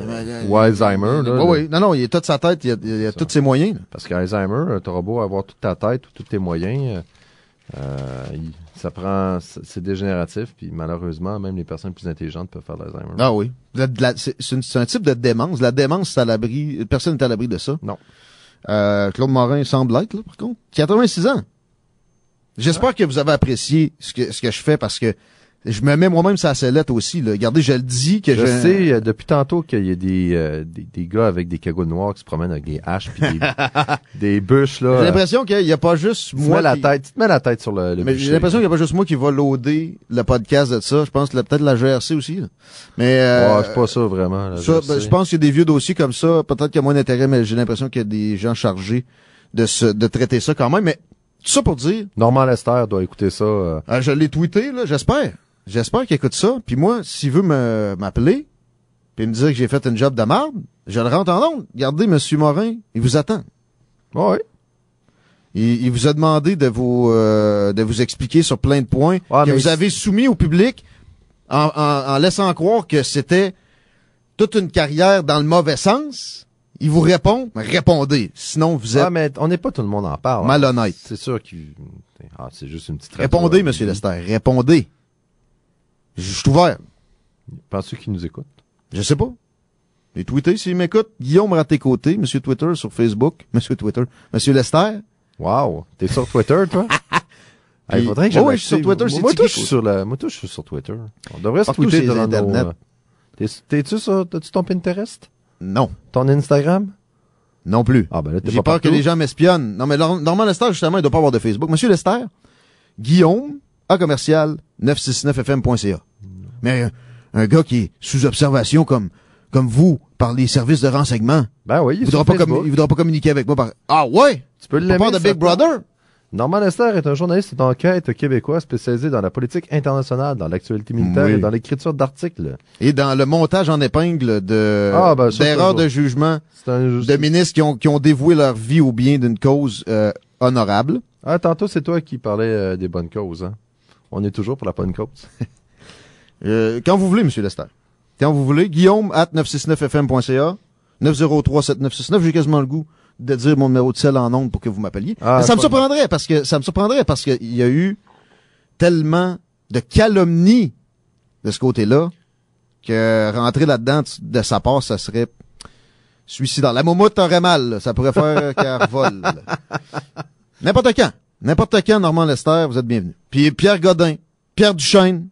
Euh, ou Alzheimer, là. Oui, oui. Non, non, il a toute sa tête, il a, il a tous ses moyens. là. Parce qu'Alzheimer, euh, t'auras beau avoir toute ta tête ou tous tes moyens, euh, euh, il- ça prend, c'est c'est dégénératif, puis malheureusement, même les personnes plus intelligentes peuvent faire l'Alzheimer. Ah oui. La- de la- C'est c'est c'est un type de démence. La démence, c'est à l'abri. Personne n'est à l'abri de ça. Non. Euh, Claude Morin semble être, là, par contre. 86 ans. J'espère que vous avez apprécié ce que, ce que je fais parce que je me mets moi-même la sellette aussi. Là. Regardez, je le dis que Je je... sais euh, depuis tantôt qu'il y a des, euh, des, des gars avec des cagoules noires qui se promènent avec des haches puis des, des bûches là. J'ai l'impression qu'il n'y a pas juste Tu moi mets la qui- tête, tu te mets la tête sur le, le Mais j'ai l'impression qu'il n'y a pas juste moi qui va loader le podcast de ça. Je pense que peut-être la GRC aussi. là. Mais euh, Ouais, c'est pas ça vraiment. là, ça, je ben, je pense qu'il y a des vieux dossiers comme ça. Peut-être qu'il y a moins d'intérêt, mais j'ai l'impression qu'il y a des gens chargés de se, de traiter ça quand même. Mais tout ça pour dire, Normand Lester doit écouter ça. euh, euh, je l'ai tweeté, là, j'espère. J'espère qu'il écoute ça. Puis moi, s'il veut me m'appeler, puis me dire que j'ai fait une job de marde, je le rentre en ondes. Regardez, Monsieur Morin, il vous attend. ouais. Il, il vous a demandé de vous euh, de vous expliquer sur plein de points que vous avez soumis au public en, en- en laissant croire que c'était toute une carrière dans le mauvais sens. Il vous répond, répondez. Sinon, vous êtes Ah, mais on n'est pas tout le monde en parle. malhonnête. C'est sûr qu'il. Ah, c'est juste une petite. Répondez, Monsieur Lester, répondez. Je suis ouvert. Penses-tu qu'il nous écoute? Je sais pas. Les tweetés, s'il m'écoute, Guillaume à tes côtés, Monsieur Twitter sur Facebook, Monsieur Twitter, Monsieur Lester. Wow. T'es sur Twitter, toi? Ah, il faudrait que Ouais, je suis sur Twitter, c'est Moi, toi, je suis sur la, moi, je suis sur Twitter. On devrait se tweeter dans nos, internets. euh, T'es, t'es-tu sur, t'as-tu ton Pinterest? Non, Ton Instagram? non plus. Ah, ben là, t'es J'ai pas peur que les gens m'espionnent. Non, mais Nor- Normand Lester, justement, il doit pas avoir de Facebook. Monsieur Lester, Guillaume, à commercial, 969fm.ca. Mais un gars qui est sous observation comme, comme vous, par les services de renseignement, Ben oui, il voudra, pas il voudra pas communiquer avec moi par... Ah ouais? Tu peux l'aimer, de Big? Brother? Normand Lester est un journaliste d'enquête québécois spécialisé dans la politique internationale, dans l'actualité militaire Oui. et dans l'écriture d'articles. Et dans le montage en épingle de Ah, ben, d'erreurs de jugement un de ministres qui ont, qui ont dévoué leur vie au bien d'une cause euh, honorable. Ah, tantôt, c'est toi qui parlais euh, des bonnes causes, hein? On est toujours pour la bonne cause. Euh, quand vous voulez, Monsieur Lester. Quand vous voulez, Guillaume at 969fm.ca 903-7969. J'ai quasiment le goût de dire mon numéro de sel en ondes pour que vous m'appeliez. Ah, ça me surprendrait parce que ça me surprendrait parce qu'il y a eu tellement de calomnies de ce côté-là que rentrer là-dedans de sa part, ça serait suicidaire. La moumoute aurait mal, là. ça pourrait faire qu'elle vole. N'importe quand. N'importe quand, Normand Lester, vous êtes bienvenue. Puis Pierre Godin, Pierre Duchesne,